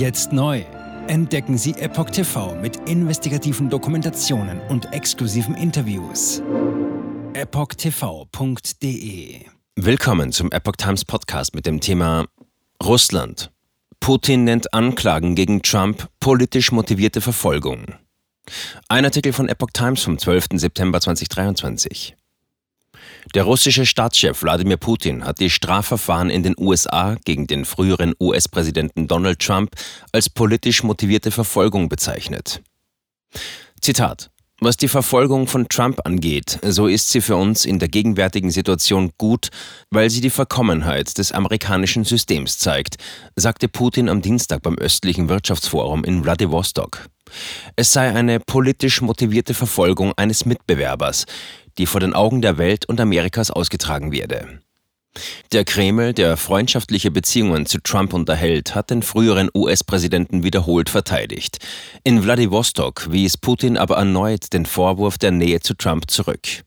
Jetzt neu. Entdecken Sie Epoch TV mit investigativen Dokumentationen und exklusiven Interviews. EpochTV.de Willkommen zum Epoch Times Podcast mit dem Thema Russland. Putin nennt Anklagen gegen Trump politisch motivierte Verfolgung. Ein Artikel von Epoch Times vom 12. September 2023. Der russische Staatschef Wladimir Putin hat die Strafverfahren in den USA gegen den früheren US-Präsidenten Donald Trump als politisch motivierte Verfolgung bezeichnet. Zitat was die Verfolgung von Trump angeht, so ist sie für uns in der gegenwärtigen Situation gut, weil sie die Verkommenheit des amerikanischen Systems zeigt, sagte Putin am Dienstag beim östlichen Wirtschaftsforum in Vladivostok. Es sei eine politisch motivierte Verfolgung eines Mitbewerbers, die vor den Augen der Welt und Amerikas ausgetragen werde. Der Kreml, der freundschaftliche Beziehungen zu Trump unterhält, hat den früheren US-Präsidenten wiederholt verteidigt. In Wladiwostok wies Putin aber erneut den Vorwurf der Nähe zu Trump zurück.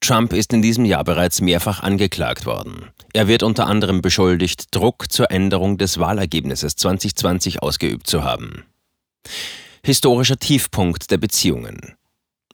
Trump ist in diesem Jahr bereits mehrfach angeklagt worden. Er wird unter anderem beschuldigt, Druck zur Änderung des Wahlergebnisses 2020 ausgeübt zu haben. Historischer Tiefpunkt der Beziehungen.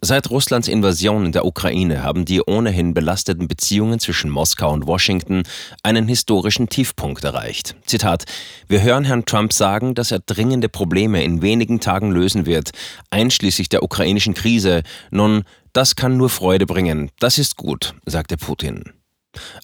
Seit Russlands Invasion in der Ukraine haben die ohnehin belasteten Beziehungen zwischen Moskau und Washington einen historischen Tiefpunkt erreicht. Zitat: Wir hören Herrn Trump sagen, dass er dringende Probleme in wenigen Tagen lösen wird, einschließlich der ukrainischen Krise. Nun, das kann nur Freude bringen. Das ist gut, sagte Putin.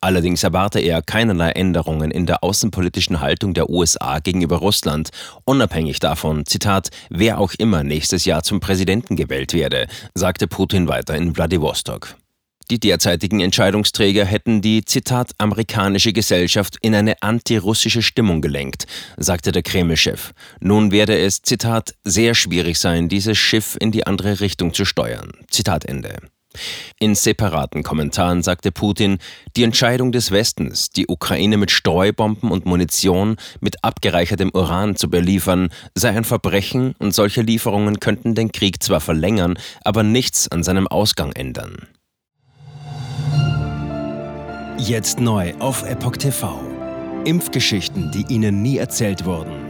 Allerdings erwarte er keinerlei Änderungen in der außenpolitischen Haltung der USA gegenüber Russland, unabhängig davon, Zitat, wer auch immer nächstes Jahr zum Präsidenten gewählt werde, sagte Putin weiter in Wladiwostok. Die derzeitigen Entscheidungsträger hätten die, Zitat, amerikanische Gesellschaft in eine antirussische Stimmung gelenkt, sagte der Kreml-Chef. Nun werde es, Zitat, sehr schwierig sein, dieses Schiff in die andere Richtung zu steuern. Zitat Ende. In separaten Kommentaren sagte Putin, die Entscheidung des Westens, die Ukraine mit Streubomben und Munition mit abgereichertem Uran zu beliefern, sei ein Verbrechen und solche Lieferungen könnten den Krieg zwar verlängern, aber nichts an seinem Ausgang ändern. Jetzt neu auf Epoch TV. Impfgeschichten, die Ihnen nie erzählt wurden.